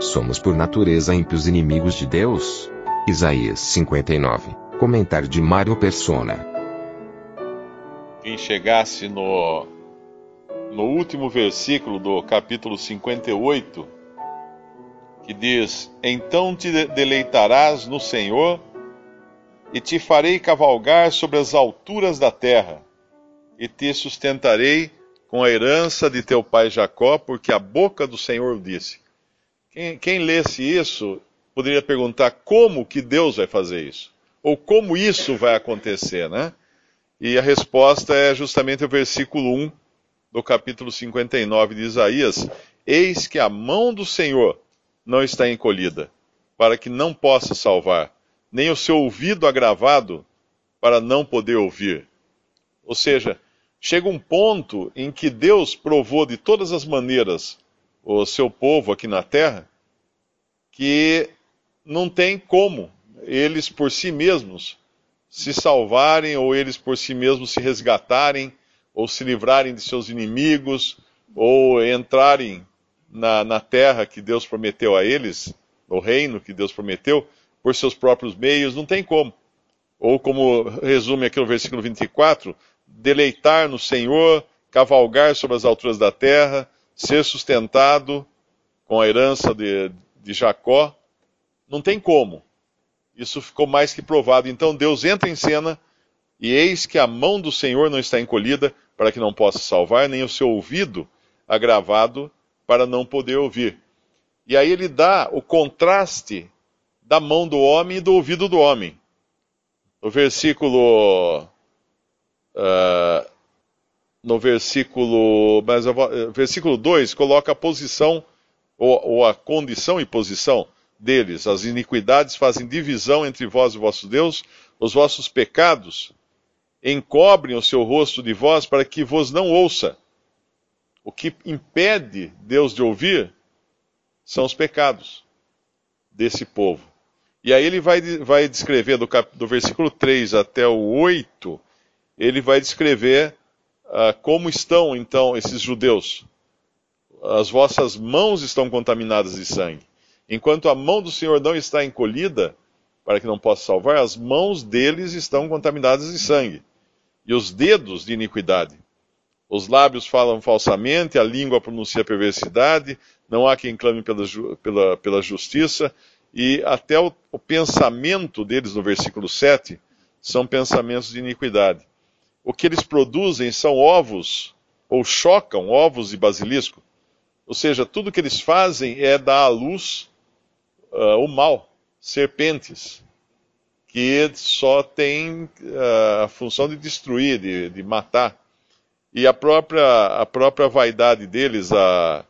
Somos por natureza ímpios inimigos de Deus? Isaías 59. Comentário de Mário Persona. Quem chegasse no, no último versículo do capítulo 58, que diz: Então te de- deleitarás no Senhor, e te farei cavalgar sobre as alturas da terra, e te sustentarei com a herança de teu pai Jacó, porque a boca do Senhor disse. Quem, lesse isso poderia perguntar como que Deus vai fazer isso? Ou como isso vai acontecer, né? E a resposta é justamente o versículo 1 do capítulo 59 de Isaías: Eis que a mão do Senhor não está encolhida, para que não possa salvar, nem o seu ouvido agravado, para não poder ouvir. Ou seja, chega um ponto em que Deus provou de todas as maneiras o seu povo aqui na terra, que não tem como eles por si mesmos se salvarem, ou eles por si mesmos se resgatarem, ou se livrarem de seus inimigos, ou entrarem na, na terra que Deus prometeu a eles, no reino que Deus prometeu, por seus próprios meios, não tem como. Ou como resume aqui no versículo 24, deleitar no Senhor, cavalgar sobre as alturas da terra, ser sustentado com a herança de, de Jacó, não tem como. Isso ficou mais que provado. Então Deus entra em cena e eis que a mão do Senhor não está encolhida para que não possa salvar, nem o seu ouvido agravado para não poder ouvir. E aí ele dá o contraste da mão do homem e do ouvido do homem. No versículo. Uh, no versículo. Mas vou, versículo 2 coloca a posição, ou, ou a condição e posição deles. As iniquidades fazem divisão entre vós e vosso Deus, os vossos pecados encobrem o seu rosto de vós para que vos não ouça. O que impede Deus de ouvir são os pecados desse povo. E aí ele vai, vai descrever do, cap, do versículo 3 até o 8, ele vai descrever uh, como estão então esses judeus. As vossas mãos estão contaminadas de sangue. Enquanto a mão do Senhor não está encolhida, para que não possa salvar, as mãos deles estão contaminadas de sangue, e os dedos de iniquidade. Os lábios falam falsamente, a língua pronuncia perversidade, não há quem clame pela, pela, pela justiça, e até o, o pensamento deles, no versículo 7, são pensamentos de iniquidade. O que eles produzem são ovos, ou chocam ovos de basilisco. Ou seja, tudo que eles fazem é dar à luz uh, o mal, serpentes, que só tem uh, a função de destruir, de, de, matar. E a própria, a própria vaidade deles, a,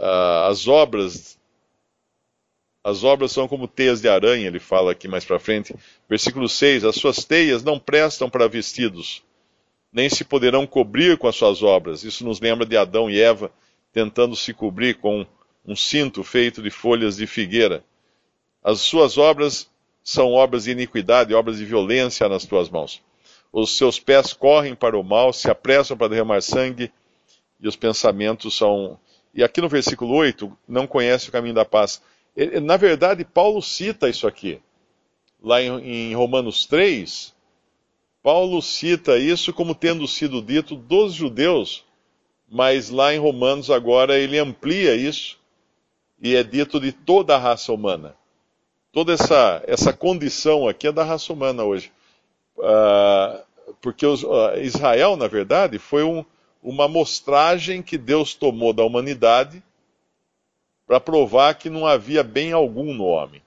a, as obras, as obras são como teias de aranha, ele fala aqui mais para frente. Versículo 6: As suas teias não prestam para vestidos, nem se poderão cobrir com as suas obras. Isso nos lembra de Adão e Eva tentando se cobrir com um cinto feito de folhas de figueira. As suas obras são obras de iniquidade, obras de violência nas tuas mãos. Os seus pés correm para o mal, se apressam para derramar sangue, e os pensamentos são. E aqui no versículo 8, não conhece o caminho da paz. Na verdade, Paulo cita isso aqui. Lá em Romanos 3, Paulo cita isso como tendo sido dito dos judeus, mas lá em Romanos agora ele amplia isso e é dito de toda a raça humana. Toda essa, essa condição aqui é da raça humana hoje. Uh, porque os, uh, Israel, na verdade, foi um, uma amostragem que Deus tomou da humanidade para provar que não havia bem algum no homem.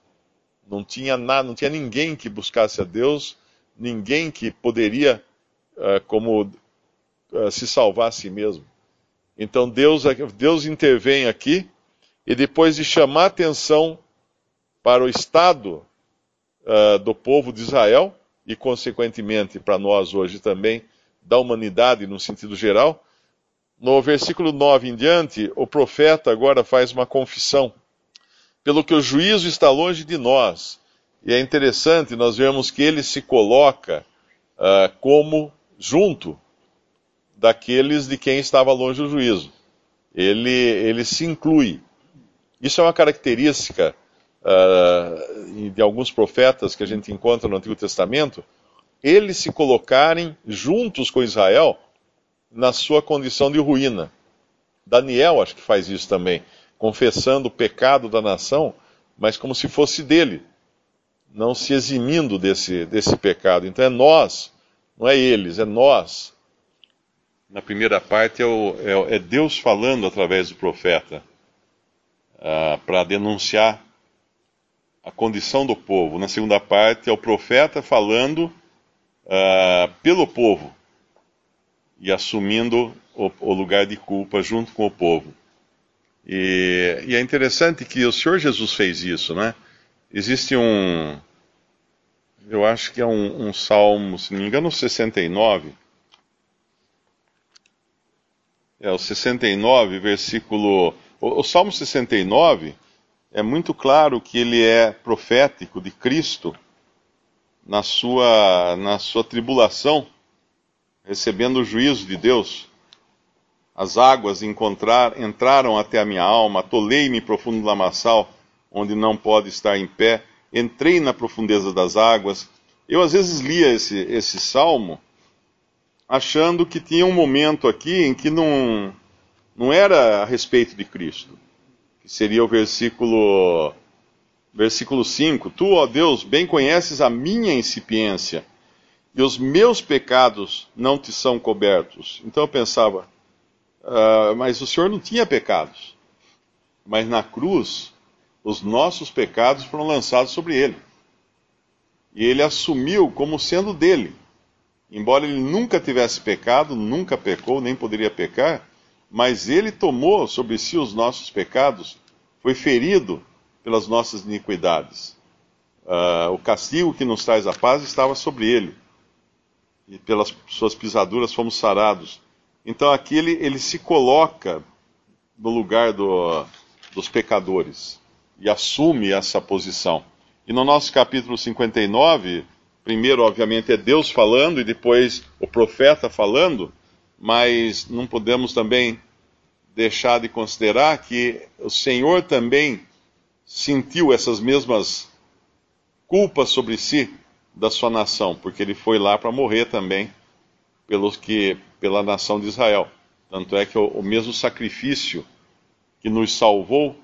Não tinha, nada, não tinha ninguém que buscasse a Deus, ninguém que poderia, uh, como, se salvar a si mesmo. Então Deus, Deus intervém aqui e depois de chamar atenção para o estado uh, do povo de Israel e, consequentemente, para nós hoje também, da humanidade no sentido geral, no versículo 9 em diante, o profeta agora faz uma confissão. Pelo que o juízo está longe de nós. E é interessante nós vemos que ele se coloca uh, como junto daqueles de quem estava longe o juízo. Ele, ele se inclui. Isso é uma característica uh, de alguns profetas que a gente encontra no Antigo Testamento, eles se colocarem juntos com Israel na sua condição de ruína. Daniel acho que faz isso também, confessando o pecado da nação, mas como se fosse dele, não se eximindo desse, desse pecado. Então é nós, não é eles, é nós. Na primeira parte é, o, é, é Deus falando através do profeta uh, para denunciar a condição do povo. Na segunda parte é o profeta falando uh, pelo povo e assumindo o, o, lugar de culpa junto com o povo. E, e, é interessante que o Senhor Jesus fez isso, né? Existe um, eu acho que é um, um salmo, se não me engano, 69. É o 69, versículo. O, o Salmo 69 é muito claro que ele é profético de Cristo na sua, na sua tribulação, recebendo o juízo de Deus. As águas encontrar, entraram até a minha alma, atolei-me profundo lamaçal, onde não pode estar em pé, entrei na profundeza das águas. Eu às vezes lia esse, esse salmo achando que tinha um momento aqui em que não, não era a respeito de Cristo que seria o versículo, versículo 5. Tu, ó Deus, bem conheces a minha incipiência, e os meus pecados não te são cobertos. Então eu pensava, uh, mas o Senhor não tinha pecados. Mas na cruz, os nossos pecados foram lançados sobre ele. E ele assumiu como sendo dele. Embora ele nunca tivesse pecado, nunca pecou, nem poderia pecar, mas ele tomou sobre si os nossos pecados, foi ferido pelas nossas iniquidades. Uh, o castigo que nos traz a paz estava sobre ele, e pelas suas pisaduras fomos sarados. Então aqui ele, ele se coloca no lugar do, dos pecadores e assume essa posição. E no nosso capítulo 59, primeiro, obviamente, é Deus falando e depois o profeta falando mas não podemos também deixar de considerar que o Senhor também sentiu essas mesmas culpas sobre si da sua nação, porque ele foi lá para morrer também pelos que pela nação de Israel. Tanto é que o, o mesmo sacrifício que nos salvou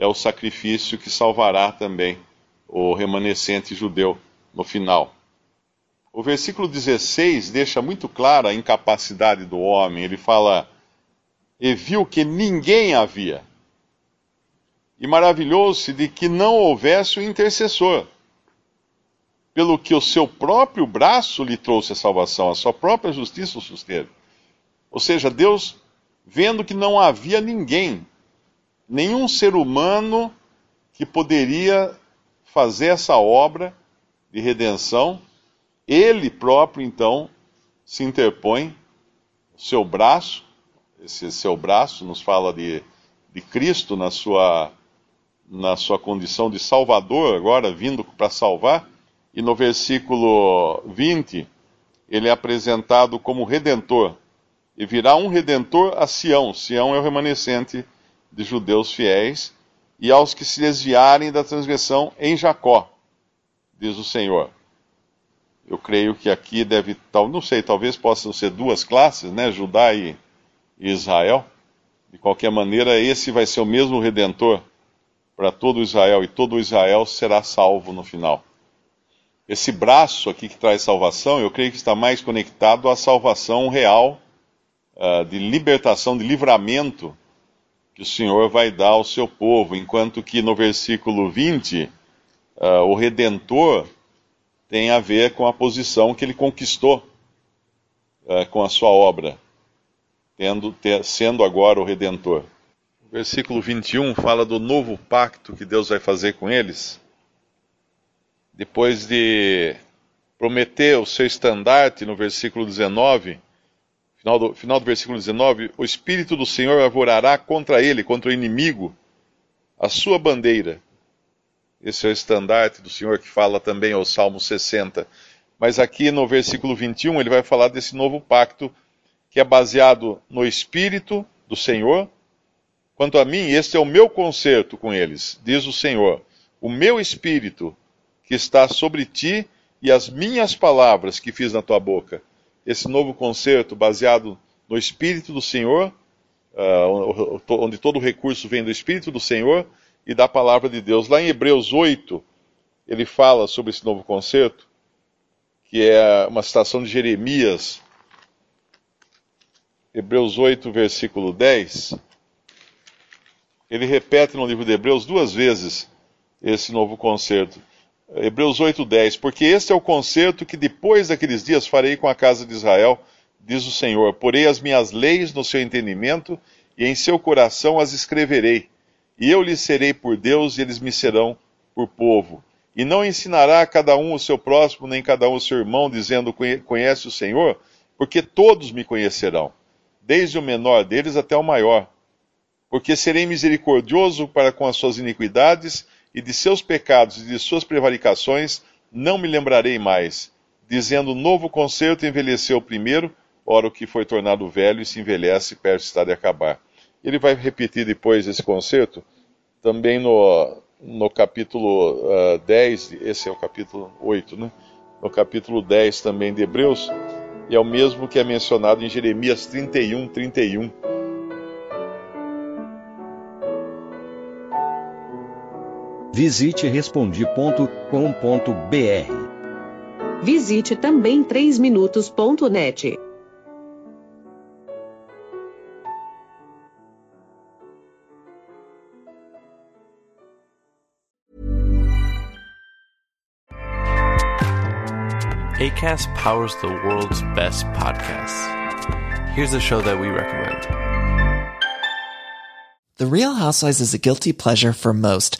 é o sacrifício que salvará também o remanescente judeu no final. O versículo 16 deixa muito clara a incapacidade do homem. Ele fala: E viu que ninguém havia. E maravilhou-se de que não houvesse o intercessor, pelo que o seu próprio braço lhe trouxe a salvação, a sua própria justiça o susteve. Ou seja, Deus, vendo que não havia ninguém, nenhum ser humano que poderia fazer essa obra de redenção, ele próprio, então, se interpõe, seu braço, esse seu braço nos fala de, de Cristo na sua, na sua condição de Salvador, agora vindo para salvar, e no versículo 20, ele é apresentado como redentor. E virá um redentor a Sião. Sião é o remanescente de judeus fiéis, e aos que se desviarem da transgressão em Jacó, diz o Senhor. Eu creio que aqui deve, não sei, talvez possam ser duas classes, né, Judá e Israel. De qualquer maneira, esse vai ser o mesmo redentor para todo Israel e todo Israel será salvo no final. Esse braço aqui que traz salvação, eu creio que está mais conectado à salvação real, uh, de libertação, de livramento que o Senhor vai dar ao seu povo, enquanto que no versículo 20, uh, ah, o redentor tem a ver com a posição que ele conquistou uh, com a sua obra. tendo, ter, sendo agora o Redentor. O versículo 21 fala do novo pacto que Deus vai fazer com eles. Depois de prometer o seu estandarte no versículo 19, final do, final do versículo 19, o Espírito do Senhor avorará contra ele, contra o inimigo, a sua bandeira. Esse é o estandarte do Senhor que fala também ao Salmo 60. Mas aqui no versículo 21 ele vai falar desse novo pacto que é baseado no Espírito do Senhor. Quanto a mim, este é o meu concerto com eles, diz o Senhor. O meu Espírito que está sobre ti e as minhas palavras que fiz na tua boca. Esse novo concerto baseado no Espírito do Senhor, uh, onde todo o recurso vem do Espírito do Senhor e da palavra de Deus. Lá em Hebreus 8, ele fala sobre esse novo concerto, que é uma citação de Jeremias, Hebreus 8, versículo 10. Ele repete no livro de Hebreus duas vezes esse novo concerto. Hebreus 8:10, porque este é o concerto que depois daqueles dias farei com a casa de Israel, diz o Senhor. Porei as minhas leis no seu entendimento e em seu coração as escreverei. E eu lhes serei por Deus e eles me serão por povo. E não ensinará cada um o seu próximo, nem cada um o seu irmão, dizendo: Conhece o Senhor? Porque todos me conhecerão, desde o menor deles até o maior. Porque serei misericordioso para com as suas iniquidades e de seus pecados e de suas prevaricações não me lembrarei mais. Dizendo, novo concerto envelheceu o primeiro, ora o que foi tornado velho e se envelhece, perto está de acabar. Ele vai repetir depois esse concerto, também no, no capítulo uh, ah, 10, esse é o capítulo 8, né? No capítulo 10 também de Hebreus, e é o mesmo que é mencionado em Jeremias 31, 31 Visite respondi.com.br. Visite também 3minutos.net. ACAST powers the world's best podcasts. Here's a show that we recommend. The Real Housewives is a guilty pleasure for most,